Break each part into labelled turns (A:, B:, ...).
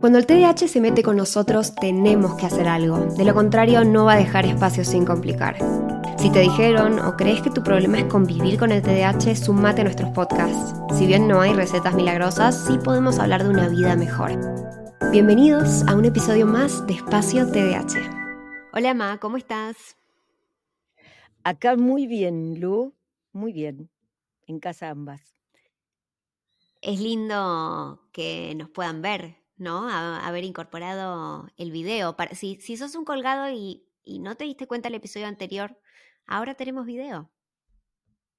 A: Cuando el TDAH se mete con nosotros, tenemos que hacer algo. De lo contrario, no va a dejar espacio sin complicar. Si te dijeron o crees que tu problema es convivir con el TDAH, sumate a nuestros podcasts. Si bien no hay recetas milagrosas, sí podemos hablar de una vida mejor. Bienvenidos a un episodio más de Espacio TDAH. Hola, Ma, ¿cómo estás?
B: Acá muy bien, Lu, muy bien. En casa ambas.
A: Es lindo que nos puedan ver ¿no? haber incorporado el video. Para, si, si sos un colgado y, no te diste cuenta el episodio anterior, ahora tenemos video.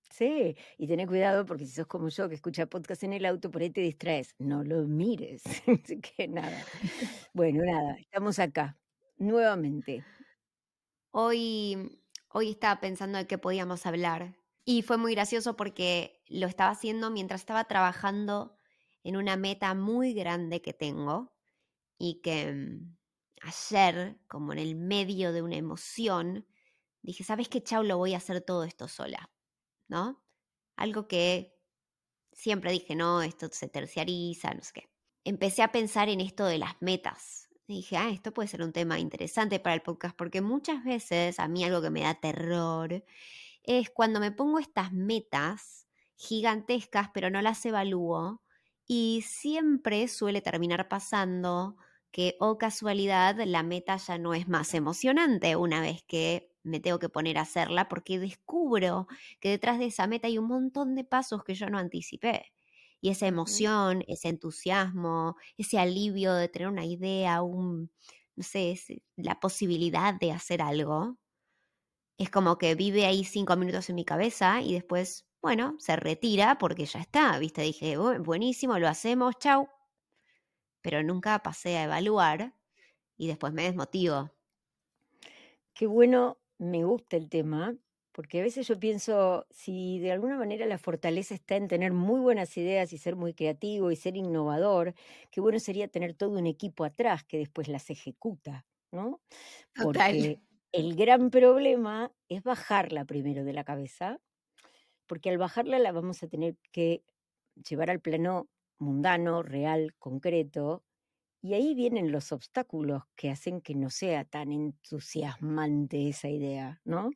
B: Sí, y ten cuidado porque si sos como yo que escucha podcast en el auto, por ahí te distraes. No lo mires. Así que nada. Bueno, nada, estamos acá, nuevamente.
A: Hoy, hoy estaba pensando de qué podíamos hablar. Y fue muy gracioso porque lo estaba haciendo mientras estaba trabajando en una meta muy grande que tengo y que mm, ayer, como en el medio de una emoción, dije, ¿sabes qué, Chau? Lo voy a hacer todo esto sola, ¿no? Algo que siempre dije, no, esto se terciariza, no sé qué. Empecé a pensar en esto de las metas. dije, ah, esto puede ser un tema interesante para el podcast, porque muchas veces a mí algo que me da terror es cuando me pongo estas metas gigantescas, pero no las evalúo y siempre suele terminar pasando que, oh casualidad, la meta ya no es más emocionante una vez que me tengo que poner a hacerla porque descubro que detrás de esa meta hay un montón de pasos que yo no anticipé. Y esa emoción, ese entusiasmo, ese alivio de tener una idea, un, no sé, la posibilidad de hacer algo, es como que vive ahí cinco minutos en mi cabeza y después bueno, se retira porque ya está, ¿viste? Dije, buenísimo, lo hacemos, chau. Pero nunca pasé a evaluar y después me desmotivo.
B: Qué bueno, me gusta el tema, porque a veces yo pienso, si de alguna manera la fortaleza está en tener muy buenas ideas y ser muy creativo y ser innovador, qué bueno sería tener todo un equipo atrás que después las ejecuta, ¿no? Porque el gran problema es bajarla primero de la cabeza porque al bajarla la vamos a tener que llevar al plano mundano, real, concreto, y ahí vienen los obstáculos que hacen que no sea tan entusiasmante esa idea, ¿no?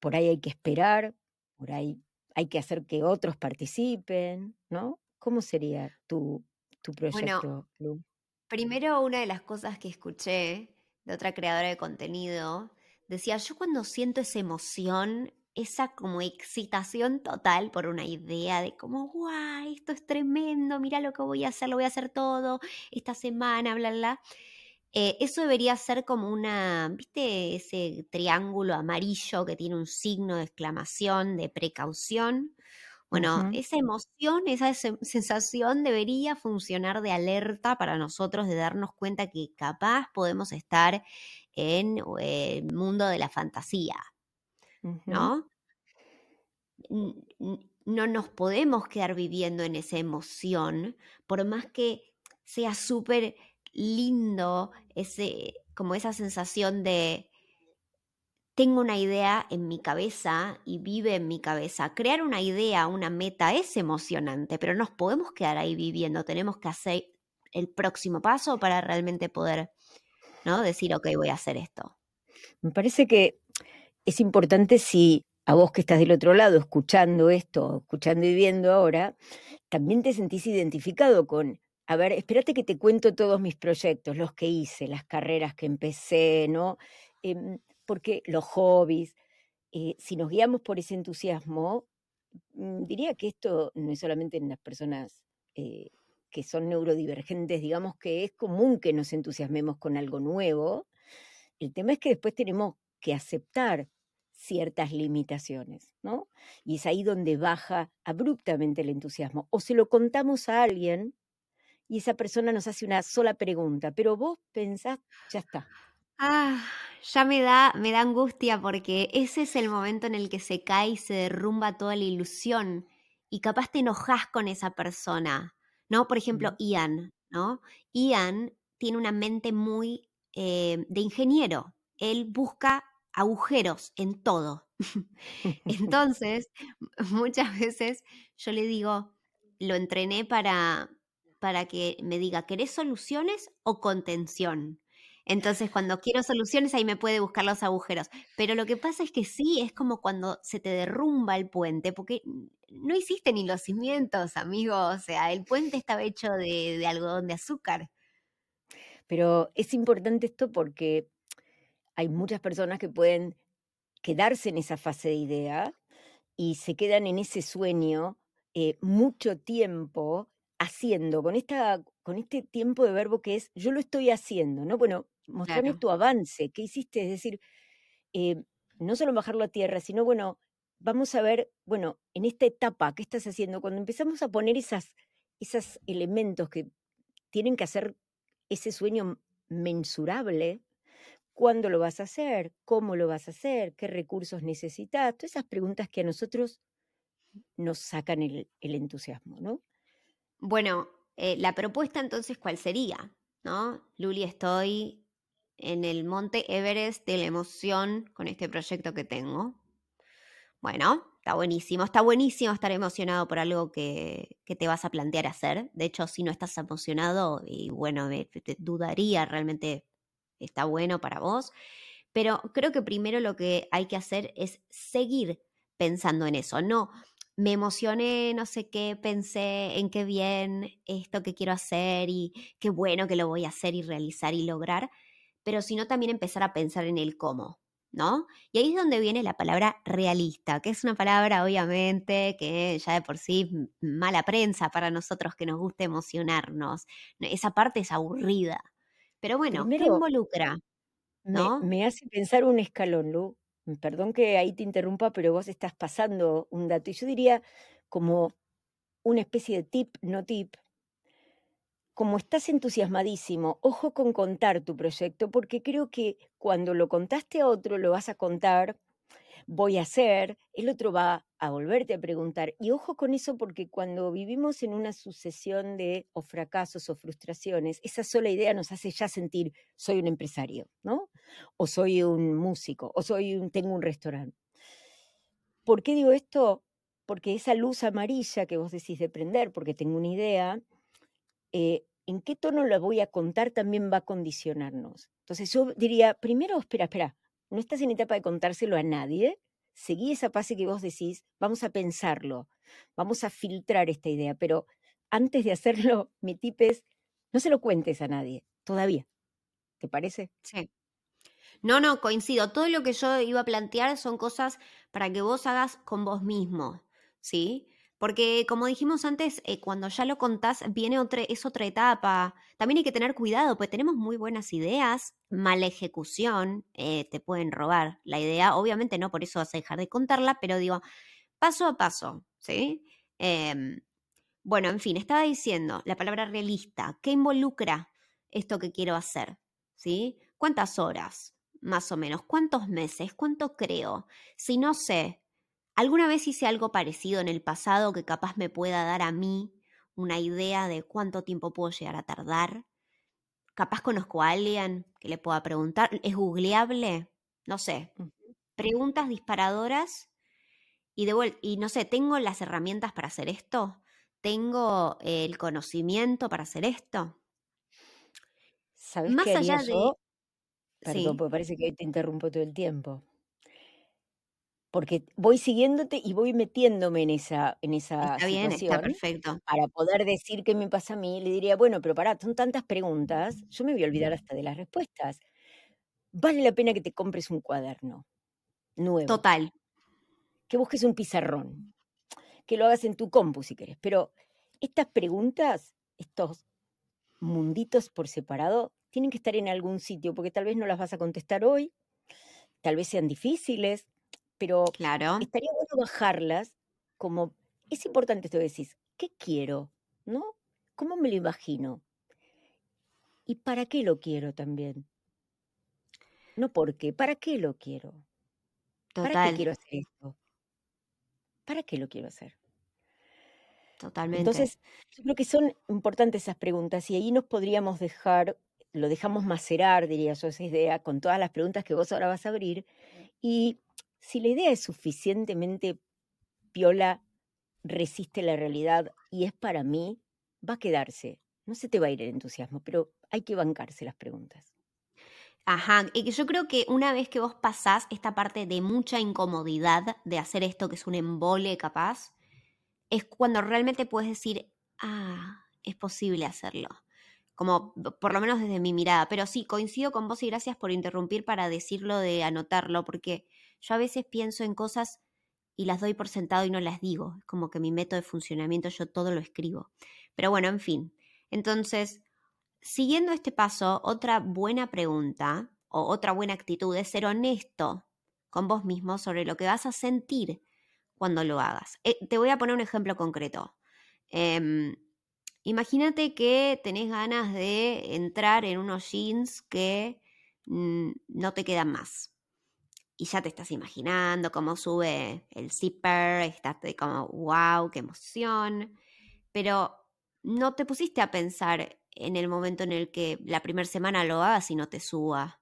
B: Por ahí hay que esperar, por ahí hay que hacer que otros participen, ¿no? ¿Cómo sería tu, tu proyecto,
A: bueno, Primero, una de las cosas que escuché de otra creadora de contenido decía, yo cuando siento esa emoción esa como excitación total por una idea de como, guay, esto es tremendo, mira lo que voy a hacer, lo voy a hacer todo esta semana, bla, bla. Eh, eso debería ser como una, ¿viste? Ese triángulo amarillo que tiene un signo de exclamación, de precaución. Bueno, esa emoción, esa sensación debería funcionar de alerta para nosotros, de darnos cuenta que capaz podemos estar en el mundo de la fantasía, ¿no? No nos podemos quedar viviendo en esa emoción, por más que sea súper lindo ese, como esa sensación de tengo una idea en mi cabeza y vive en mi cabeza. Crear una idea, una meta es emocionante, pero nos podemos quedar ahí viviendo. Tenemos que hacer el próximo paso para realmente poder ¿no? decir, ok, voy a hacer esto.
B: Me parece que es importante si a vos que estás del otro lado escuchando esto, escuchando y viendo ahora, también te sentís identificado con, a ver, espérate que te cuento todos mis proyectos, los que hice, las carreras que empecé, ¿no? Em, porque los hobbies, eh, si nos guiamos por ese entusiasmo, mm, diría que esto no es solamente en las personas eh, que son neurodivergentes, digamos que es común que nos entusiasmemos con algo nuevo. El tema es que después tenemos que aceptar ciertas limitaciones, ¿no? Y es ahí donde baja abruptamente el entusiasmo. O se lo contamos a alguien y esa persona nos hace una sola pregunta, pero vos pensás, ya está.
A: Ah, ya me da, me da angustia porque ese es el momento en el que se cae y se derrumba toda la ilusión y capaz te enojas con esa persona, ¿no? Por ejemplo, Ian, ¿no? Ian tiene una mente muy eh, de ingeniero. Él busca agujeros en todo. Entonces, muchas veces yo le digo, lo entrené para, para que me diga, ¿querés soluciones o contención? Entonces, cuando quiero soluciones, ahí me puede buscar los agujeros. Pero lo que pasa es que sí, es como cuando se te derrumba el puente, porque no hiciste ni los cimientos, amigo. O sea, el puente estaba hecho de, de algodón de azúcar.
B: Pero es importante esto porque hay muchas personas que pueden quedarse en esa fase de idea y se quedan en ese sueño eh, mucho tiempo haciendo, con, esta, con este tiempo de verbo que es yo lo estoy haciendo, ¿no? Bueno, mostrarme tu avance, ¿qué hiciste? Es decir, eh, no solo bajarlo a tierra, sino, bueno, vamos a ver, bueno, en esta etapa, ¿qué estás haciendo? Cuando empezamos a poner esas, esos elementos que tienen que hacer ese sueño mensurable, ¿cuándo lo vas a hacer? ¿Cómo lo vas a hacer? ¿Qué recursos necesitas? Todas esas preguntas que a nosotros nos sacan el, entusiasmo, ¿no?
A: Bueno, eh, la propuesta entonces, ¿cuál sería? ¿No? Luli, estoy en el monte Everest de la emoción con este proyecto que tengo. Bueno, está buenísimo, está buenísimo estar emocionado por algo que, te vas a plantear hacer. De hecho, si no estás emocionado, y bueno, dudaría realmente está bueno para vos. Pero creo que primero lo que hay que hacer es seguir pensando en eso, no me emocioné, no sé qué, pensé en qué bien esto que quiero hacer y qué bueno que lo voy a hacer y realizar y lograr, pero sino también empezar a pensar en el cómo, ¿no? Y ahí es donde viene la palabra realista, que es una palabra obviamente que ya de por sí mala prensa para nosotros que nos gusta emocionarnos. Esa parte es aburrida. Pero bueno, ¿qué involucra?
B: ¿no? Me, me hace pensar un escalón, Lu. Mm, perdón que ahí te interrumpa, pero vos estás pasando un dato. Y yo diría como una especie de tip, no tip. Como estás entusiasmadísimo, ojo con contar tu proyecto, porque creo que cuando lo contaste a otro, lo vas a contar voy a hacer, el otro va a volverte a preguntar. Y ojo con eso porque cuando vivimos en una sucesión de fracasos o frustraciones, esa sola idea nos hace ya sentir soy un empresario, ¿no? O soy un músico, o soy un, tengo un restaurante. ¿Por qué digo esto? Porque esa luz amarilla que vos decís de prender, porque tengo una idea, eh, en qué tono la voy a contar también va a condicionarnos. Entonces yo diría, primero, espera, espera, no estás en etapa de contárselo a nadie, seguí esa fase que vos decís, vamos a pensarlo, vamos a filtrar esta idea, pero antes de hacerlo, mi tip es, no se lo cuentes a nadie, todavía. ¿Te parece?
A: Sí. No, no, coincido. Todo lo que yo iba a plantear son cosas para que vos hagas con vos mismo, ¿sí? Porque como dijimos antes, eh, cuando ya lo contás, viene otra, es otra etapa. También hay que tener cuidado, pues tenemos muy buenas ideas, mala ejecución, eh, te pueden robar la idea. Obviamente no por eso vas a dejar de contarla, pero digo, paso a paso, ¿sí? Em, bueno, en fin, estaba diciendo la palabra realista. ¿Qué involucra esto que quiero hacer? ¿Sí? ¿Cuántas horas? Más o menos. ¿Cuántos meses? ¿Cuánto creo? Si no sé, ¿Alguna vez hice algo parecido en el pasado que capaz me pueda dar a mí una idea de cuánto tiempo puedo llegar a tardar? Capaz conozco a alguien que le pueda preguntar. ¿Es googleable? No sé. Preguntas disparadoras y de y no sé, ¿tengo las herramientas para hacer esto? ¿Tengo el conocimiento para hacer esto?
B: ¿Sabes Más allá de... Perdón, porque parece que hoy te interrumpo todo el tiempo porque voy siguiéndote y voy metiéndome en esa, en esa
A: está bien, está perfecto.
B: Para poder decir qué me pasa a mí, le diría, bueno, pero pará, son tantas preguntas, yo me voy a olvidar hasta de las respuestas. Vale la pena que te compres un cuaderno nuevo.
A: Total.
B: Que busques un pizarrón. Que lo hagas en tu compu si querés. Pero estas preguntas, estos munditos por separado, tienen que estar en algún sitio, porque tal vez no las vas a contestar hoy, tal vez sean difíciles, pero
A: claro.
B: estaría bueno bajarlas como, es importante esto que decís, ¿qué quiero? ¿No? ¿Cómo me lo imagino? ¿Y para qué lo quiero también? No por qué, ¿para qué lo quiero? ¿Para qué quiero hacer esto? ¿Para qué lo quiero hacer?
A: Totalmente.
B: Entonces, yo creo que son importantes esas preguntas y ahí nos podríamos dejar, lo dejamos macerar, diría yo, esa idea, con todas las preguntas que vos ahora vas a abrir. Y si la idea es suficientemente piola, resiste la realidad y es para mí, va a quedarse. No se te va a ir el entusiasmo, pero hay que bancarse las preguntas.
A: Ajá, y que yo creo que una vez que vos pasás esta parte de mucha incomodidad de hacer esto que es un embole capaz, es cuando realmente puedes decir, ah, es posible hacerlo. Como por lo menos desde mi mirada. Pero sí, coincido con vos y gracias por interrumpir para decirlo de anotarlo, porque yo a veces pienso en cosas y las doy por sentado y no las digo. Es como que mi método de funcionamiento yo todo lo escribo. Pero bueno, en fin. Entonces, Siguiendo este paso, otra buena pregunta o otra buena actitud es ser honesto con vos mismo sobre lo que vas a sentir cuando lo hagas. Eh, te voy a poner un ejemplo concreto. Em, imagínate que tenés ganas de entrar en unos jeans que mm, no te quedan más. Y ya te estás imaginando cómo sube el zipper, estás como, wow, qué emoción. Pero no te pusiste a pensar en el momento en el que la primera semana lo hagas y no te suba?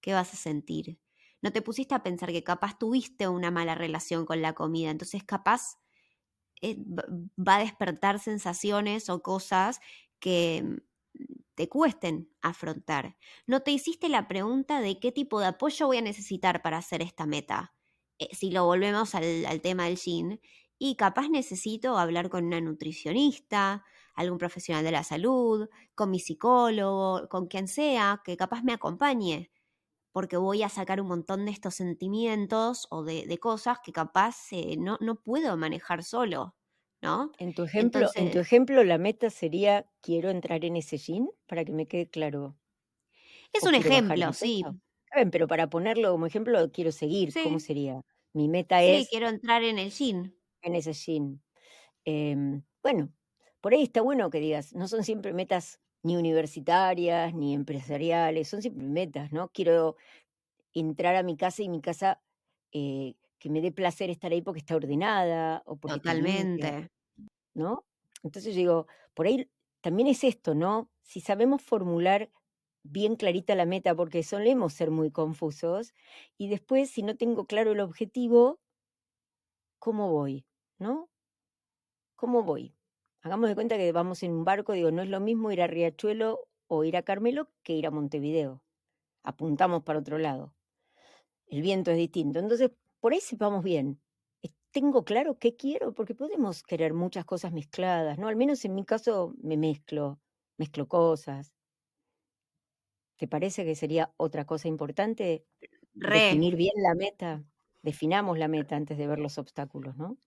A: ¿Qué vas a sentir? No te pusiste a pensar que capaz tuviste una mala relación con la comida, entonces capaz eh, va a despertar sensaciones o cosas que te cuesten afrontar. No te hiciste la pregunta de qué tipo de apoyo voy a necesitar para hacer esta meta. Eh, si lo volvemos al, tema del gin, y capaz necesito hablar con una nutricionista, algún profesional de la salud, con mi psicólogo, con quien sea, que capaz me acompañe, porque voy a sacar un montón de estos sentimientos o de, cosas que capaz eh, no, no, puedo manejar solo, ¿no?
B: En tu, ejemplo, en tu ejemplo, la meta sería, quiero entrar en ese gym, para que me quede claro.
A: Es un ejemplo, sí.
B: pero para ponerlo como ejemplo, quiero seguir, ¿cómo sería? Mi meta es...
A: Sí, quiero entrar en el gym.
B: En ese gym. Em, bueno, por ahí está bueno que digas, no son siempre metas ni universitarias, ni empresariales, son siempre metas, ¿no? Quiero entrar a mi casa y mi casa eh, que me dé placer estar ahí porque está ordenada o porque
A: Totalmente.
B: ¿no? Entonces digo, por ahí también es esto, ¿no? Si sabemos formular bien clarita la meta, porque solemos ser muy confusos, y después, si no tengo claro el objetivo, ¿cómo voy? ¿No? ¿Cómo voy? Hagamos de cuenta que vamos en un barco, digo, no es lo mismo ir a Riachuelo o ir a Carmelo que ir a Montevideo. Apuntamos para otro lado. El viento es distinto. Entonces, por ahí sepamos bien. Tengo claro qué quiero, porque podemos querer muchas cosas mezcladas, ¿no? Al menos en mi caso me mezclo, mezclo cosas. ¿Te parece que sería otra cosa importante? Definir bien la meta. Definamos la meta antes de ver los obstáculos, ¿no?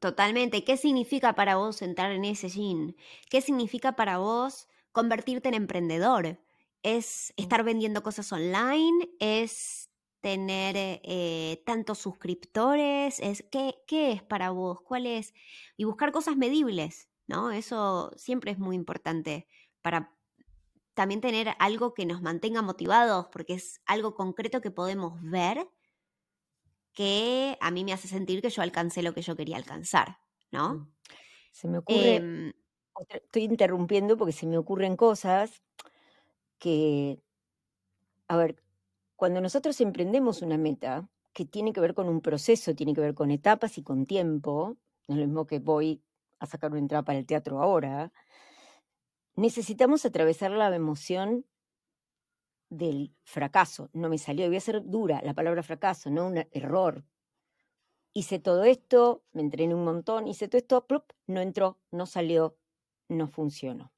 A: Totalmente. ¿Qué significa para vos entrar en ese gym? ¿Qué significa para vos convertirte en emprendedor? ¿Es mm. estar vendiendo cosas online? ¿Es tener eh, tantos suscriptores? ¿Es, ¿qué, ¿Qué es para vos? ¿Cuál es? Y buscar cosas medibles, ¿no? Eso siempre es muy importante para también tener algo que nos mantenga motivados, porque es algo concreto que podemos ver que a mí me hace sentir que yo alcancé lo que yo quería alcanzar, ¿no? Mm.
B: Se me ocurre, em, estoy interrumpiendo porque se me ocurren cosas que, a ver, cuando nosotros emprendemos una meta que tiene que ver con un proceso, tiene que ver con etapas y con tiempo, no es lo mismo que voy a sacar una entrada para el teatro ahora, necesitamos atravesar la emoción del fracaso. No me salió, voy a ser dura la palabra fracaso, no un error. Hice todo esto, me entrené un montón, hice todo esto, no entró, no salió, no funcionó.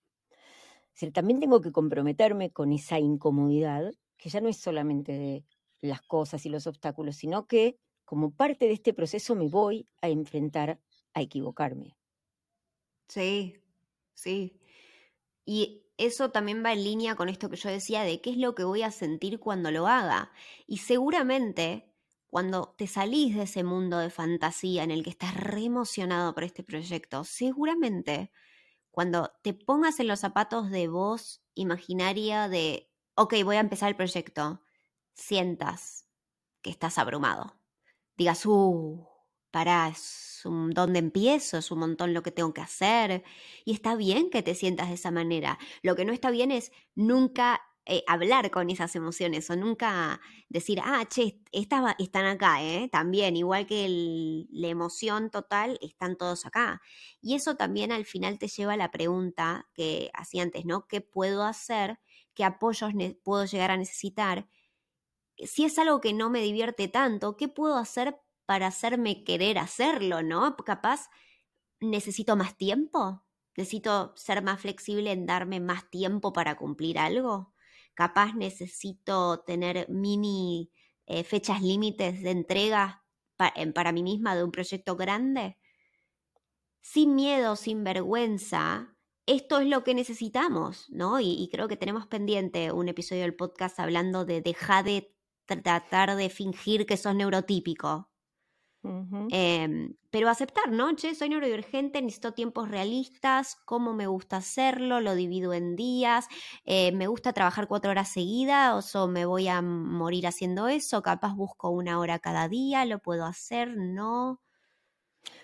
B: también tengo que comprometerme con esa incomodidad, que ya no es solamente de las cosas y los obstáculos, sino que como parte de este proceso me voy a enfrentar a equivocarme.
A: Sí, sí. Y eso también va en línea con esto que yo decía de qué es lo que voy a sentir cuando lo haga. Y seguramente cuando te salís de ese mundo de fantasía en el que estás re emocionado por este proyecto, seguramente cuando te pongas en los zapatos de voz imaginaria de, ok, voy a empezar el proyecto, sientas que estás abrumado. Digas, uh, pará, es un dónde empiezo, es un montón lo que tengo que hacer. Y está bien que te sientas de esa manera. Lo que no está bien es nunca eh, hablar con esas emociones o nunca decir, ah, che, estas están acá, ¿eh? También, igual que la emoción total, están todos acá. Y eso también al final te lleva a la pregunta que hacía antes, ¿no? ¿Qué puedo hacer? ¿Qué apoyos puedo llegar a necesitar? Si es algo que no me divierte tanto, ¿qué puedo hacer para hacerme querer hacerlo, ¿no? Capaz necesito más tiempo, necesito ser más flexible en darme más tiempo para cumplir algo, capaz necesito tener mini eh, fechas límites de entrega para mí misma de un proyecto grande. Sin miedo, sin vergüenza, esto es lo que necesitamos, ¿no? Y, y, creo que tenemos pendiente un episodio del podcast hablando de dejar de tratar de fingir que sos neurotípico. Em, pero aceptar, ¿no? Che, soy neurodivergente, necesito tiempos realistas, cómo me gusta hacerlo, lo divido en días, eh, me gusta trabajar cuatro horas seguidas o me voy a morir haciendo eso, capaz busco una hora cada día, lo puedo hacer, no.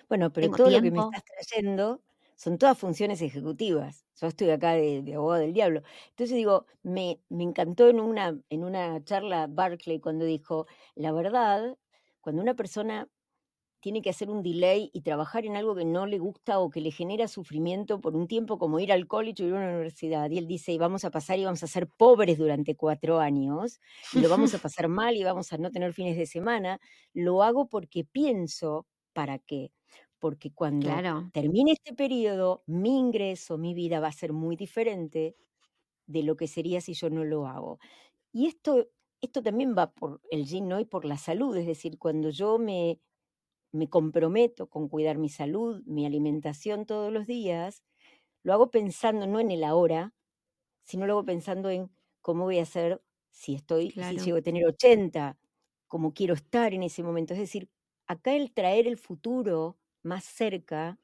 B: Bueno, pero todo lo que me estás trayendo son todas funciones ejecutivas. Yo estoy acá de, abogado del diablo. Entonces digo, me, me encantó en una, en una charla Barclay cuando dijo, la verdad, cuando una persona tiene que hacer un delay y trabajar en algo que no le gusta o que le genera sufrimiento por un tiempo, como ir al college o ir a una universidad. Y él dice, y vamos a pasar y vamos a ser pobres durante cuatro años, y lo vamos a pasar mal y vamos a no tener fines de semana. Lo hago porque pienso, ¿para qué? Porque cuando termine este periodo, mi ingreso, mi vida va a ser muy diferente de lo que sería si yo no lo hago. Y esto, esto también va por el gym, ¿no? Y por la salud, es decir, cuando yo me me comprometo con cuidar mi salud, mi alimentación todos los días, lo hago pensando no en el ahora, sino lo hago pensando en cómo voy a hacer si estoy, si llego a tener 80, cómo quiero estar en ese momento. Es decir, acá el traer el futuro más cerca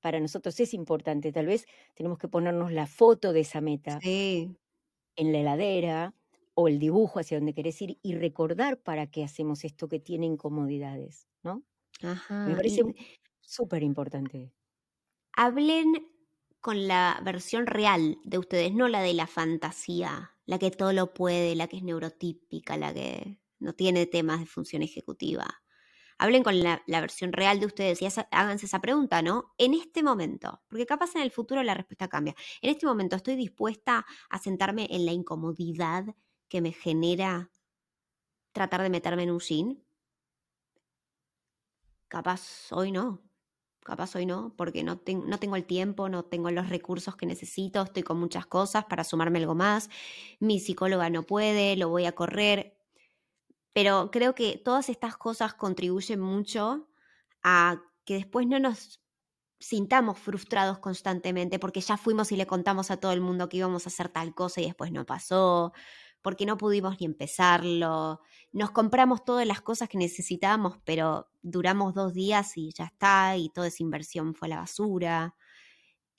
B: para nosotros es importante. Tal vez tenemos que ponernos la foto de esa meta en la heladera o el dibujo hacia donde querés ir y recordar para qué hacemos esto que tiene incomodidades, ¿no? Me parece súper importante.
A: hablen con la versión real de ustedes, no la de la fantasía, la que todo lo puede, la que es neurotípica, la que no tiene temas de función ejecutiva. Hablen con la, versión real de ustedes y háganse esa pregunta, ¿no? En este momento, porque capaz en el futuro la respuesta cambia. En este momento estoy dispuesta a sentarme en la incomodidad que me genera tratar de meterme en un jean capaz hoy no, capaz hoy no, porque no, no tengo el tiempo, no tengo los recursos que necesito, estoy con muchas cosas para sumarme algo más, mi psicóloga no puede, lo voy a correr, pero creo que todas estas cosas contribuyen mucho a que después no nos sintamos frustrados constantemente porque ya fuimos y le contamos a todo el mundo que íbamos a hacer tal cosa y después no pasó, porque no pudimos ni empezarlo. Nos compramos todas las cosas que necesitábamos, pero duramos dos días y ya está, y toda esa inversión fue a la basura.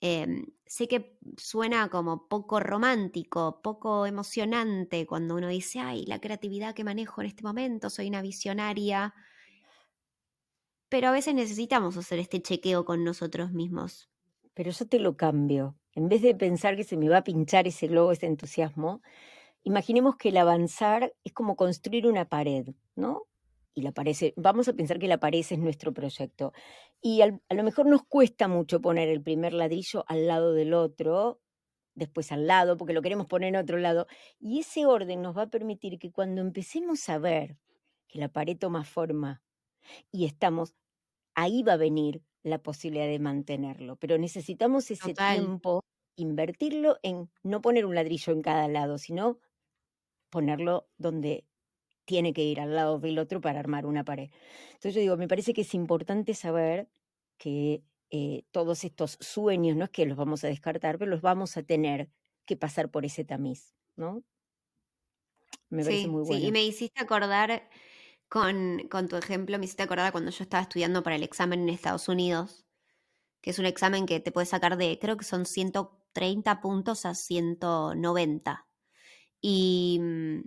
A: Em, sé que suena como poco romántico, poco emocionante cuando uno dice, ay, la creatividad que manejo en este momento, soy una visionaria. Pero a veces necesitamos hacer este chequeo con nosotros mismos.
B: Pero yo te lo cambio. En vez de pensar que se me va a pinchar ese globo, ese entusiasmo, Imaginemos que el avanzar es como construir una pared, ¿no? Y la pared, vamos a pensar que la pared es nuestro proyecto. Y a lo mejor nos cuesta mucho poner el primer ladrillo al lado del otro, después al lado, porque lo queremos poner en otro lado. Y ese orden nos va a permitir que cuando empecemos a ver que la pared toma forma y estamos, ahí va a venir la posibilidad de mantenerlo. Pero necesitamos ese tiempo, invertirlo en no poner un ladrillo en cada lado, sino ponerlo donde tiene que ir al lado del otro para armar una pared. Entonces yo digo, me parece que es importante saber que eh, todos estos sueños, no es que los vamos a descartar, pero los vamos a tener que pasar por ese tamiz, ¿no?
A: Me parece muy bueno. Sí, y me hiciste acordar con, con tu ejemplo, me hiciste acordar cuando yo estaba estudiando para el examen en Estados Unidos, que es un examen que te puede sacar de, creo que son 130 puntos a 190 y mm,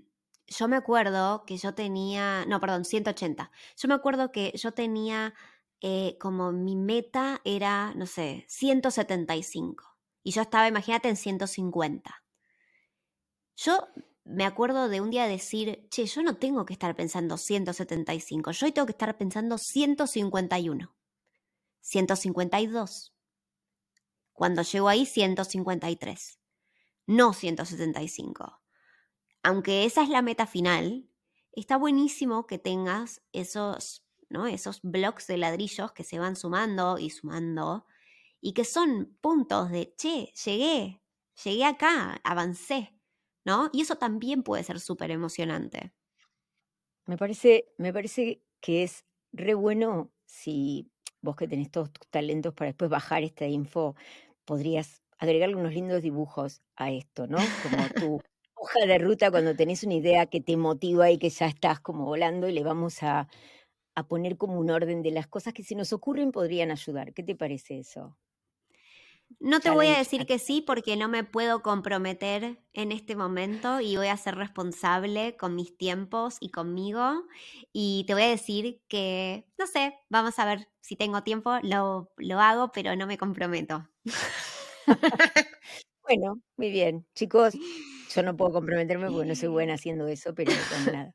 A: yo me acuerdo que yo tenía, no, perdón, 180. Yo me acuerdo que yo tenía eh, como mi meta era, no sé, 175. Y yo estaba, imagínate, en 150. Yo me acuerdo de un día decir, che, yo no tengo que estar pensando 175, yo hoy tengo que estar pensando 151, 152. Cuando llego ahí, 153, no 175. Aunque esa es la meta final, está buenísimo que tengas esos, ¿no? esos blocks de ladrillos que se van sumando y sumando y que son puntos de, che, llegué, llegué acá, avancé. ¿no? Y eso también puede ser súper emocionante.
B: Me parece, me parece que es re bueno si vos que tenés todos tus talentos para después bajar esta info, podrías agregarle unos lindos dibujos a esto, ¿no? Como tu hoja de ruta cuando tenés una idea que te motiva y que ya estás como volando y le vamos a, a poner como un orden de las cosas que si nos ocurren podrían ayudar. ¿Qué te parece eso?
A: No te voy a decir que sí porque no me puedo comprometer en este momento y voy a ser responsable con mis tiempos y conmigo. Y te voy a decir que, no sé, vamos a ver si tengo tiempo, lo, lo hago, pero no me comprometo.
B: bueno, muy bien. Chicos, yo no puedo comprometerme porque no soy buena haciendo eso, pero nada.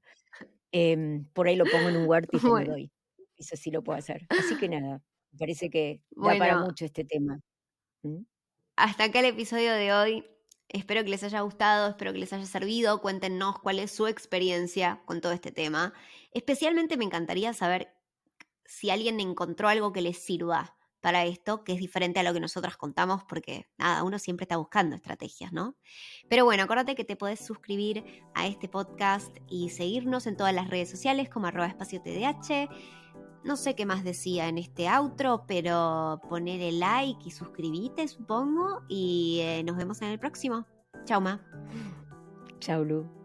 B: Em, por ahí lo pongo en un Word y te lo doy. Eso sí lo puedo hacer. Así que nada, me parece que da para mucho este tema.
A: Hasta acá el episodio de hoy. Espero que les haya gustado, espero que les haya servido. Cuéntenos cuál es su experiencia con todo este tema. Especialmente me encantaría saber si alguien encontró algo que les sirva para esto, que es diferente a lo que nosotras contamos, porque nada, uno siempre está buscando estrategias, ¿no? Pero bueno, acuérdate que te puedes suscribir a este podcast y seguirnos en todas las redes sociales como arroba espacio TDH no sé qué más decía en este outro, pero poner el like y suscribite, supongo. Y eh, nos vemos en el próximo. Chao, Ma.
B: Chao, Lu.